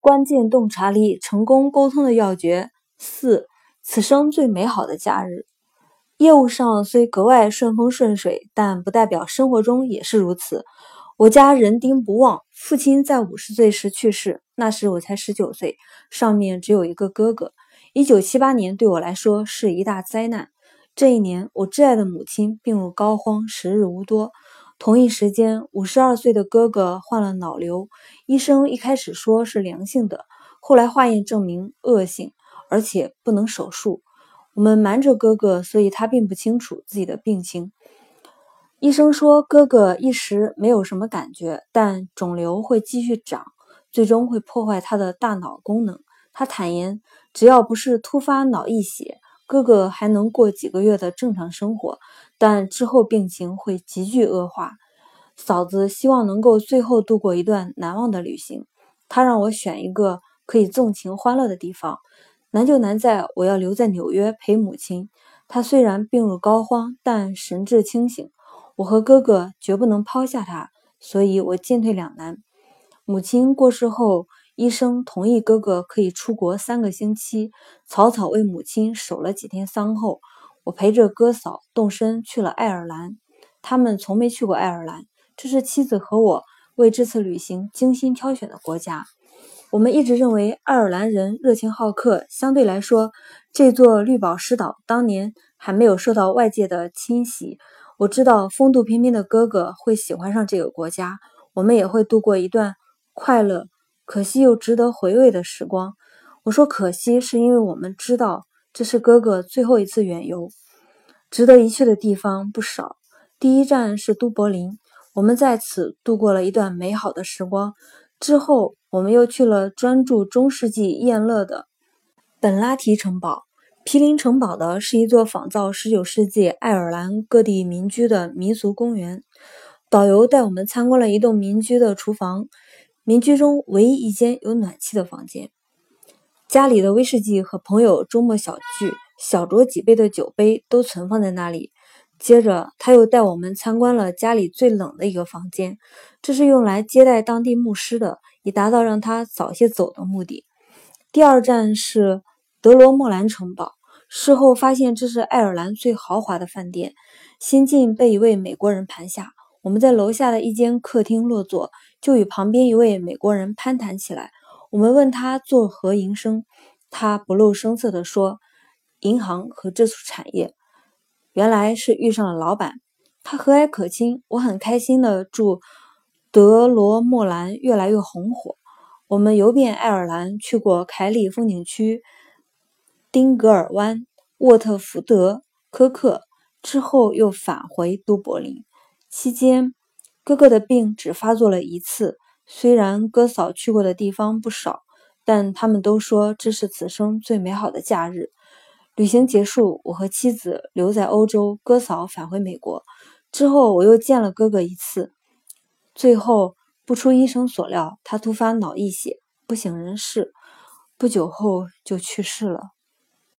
关键洞察力、成功沟通的要诀。四，此生最美好的假日。业务上虽格外顺风顺水，但不代表生活中也是如此。我家人丁不旺，父亲在五十岁时去世，那时我才十九岁，上面只有一个哥哥。一九七八年对我来说是一大灾难。这一年，我挚爱的母亲病入膏肓，时日无多。同一时间，五十二岁的哥哥患了脑瘤，医生一开始说是良性的，后来化验证明恶性，而且不能手术。我们瞒着哥哥，所以他并不清楚自己的病情。医生说，哥哥一时没有什么感觉，但肿瘤会继续长，最终会破坏他的大脑功能。他坦言，只要不是突发脑溢血，哥哥还能过几个月的正常生活，但之后病情会急剧恶化。嫂子希望能够最后度过一段难忘的旅行，她让我选一个可以纵情欢乐的地方。难就难在我要留在纽约陪母亲。她虽然病入膏肓，但神志清醒。我和哥哥绝不能抛下他，所以我进退两难。母亲过世后，医生同意哥哥可以出国三个星期，草草为母亲守了几天丧后，我陪着哥嫂动身去了爱尔兰。他们从没去过爱尔兰，这是妻子和我为这次旅行精心挑选的国家。我们一直认为爱尔兰人热情好客，相对来说，这座绿宝石岛当年还没有受到外界的侵袭。我知道风度翩翩的哥哥会喜欢上这个国家，我们也会度过一段快乐、可惜又值得回味的时光。我说可惜，是因为我们知道这是哥哥最后一次远游。值得一去的地方不少，第一站是都柏林，我们在此度过了一段美好的时光。之后，我们又去了专注中世纪宴乐的本拉提城堡。毗邻城堡的是一座仿造19世纪爱尔兰各地民居的民俗公园。导游带我们参观了一栋民居的厨房，民居中唯一一间有暖气的房间。家里的威士忌和朋友周末小聚、小酌几杯的酒杯都存放在那里。接着，他又带我们参观了家里最冷的一个房间，这是用来接待当地牧师的，以达到让他早些走的目的。第二站是。德罗莫兰城堡，事后发现这是爱尔兰最豪华的饭店。新晋被一位美国人盘下，我们在楼下的一间客厅落座，就与旁边一位美国人攀谈起来。我们问他做何营生，他不露声色地说：“银行和这处产业。”原来是遇上了老板，他和蔼可亲，我很开心的祝德罗莫兰越来越红火。我们游遍爱尔兰，去过凯里风景区。丁格尔湾、沃特福德、科克之后，又返回都柏林。期间，哥哥的病只发作了一次。虽然哥嫂去过的地方不少，但他们都说这是此生最美好的假日。旅行结束，我和妻子留在欧洲，哥嫂返回美国。之后，我又见了哥哥一次。最后，不出医生所料，他突发脑溢血，不省人事，不久后就去世了。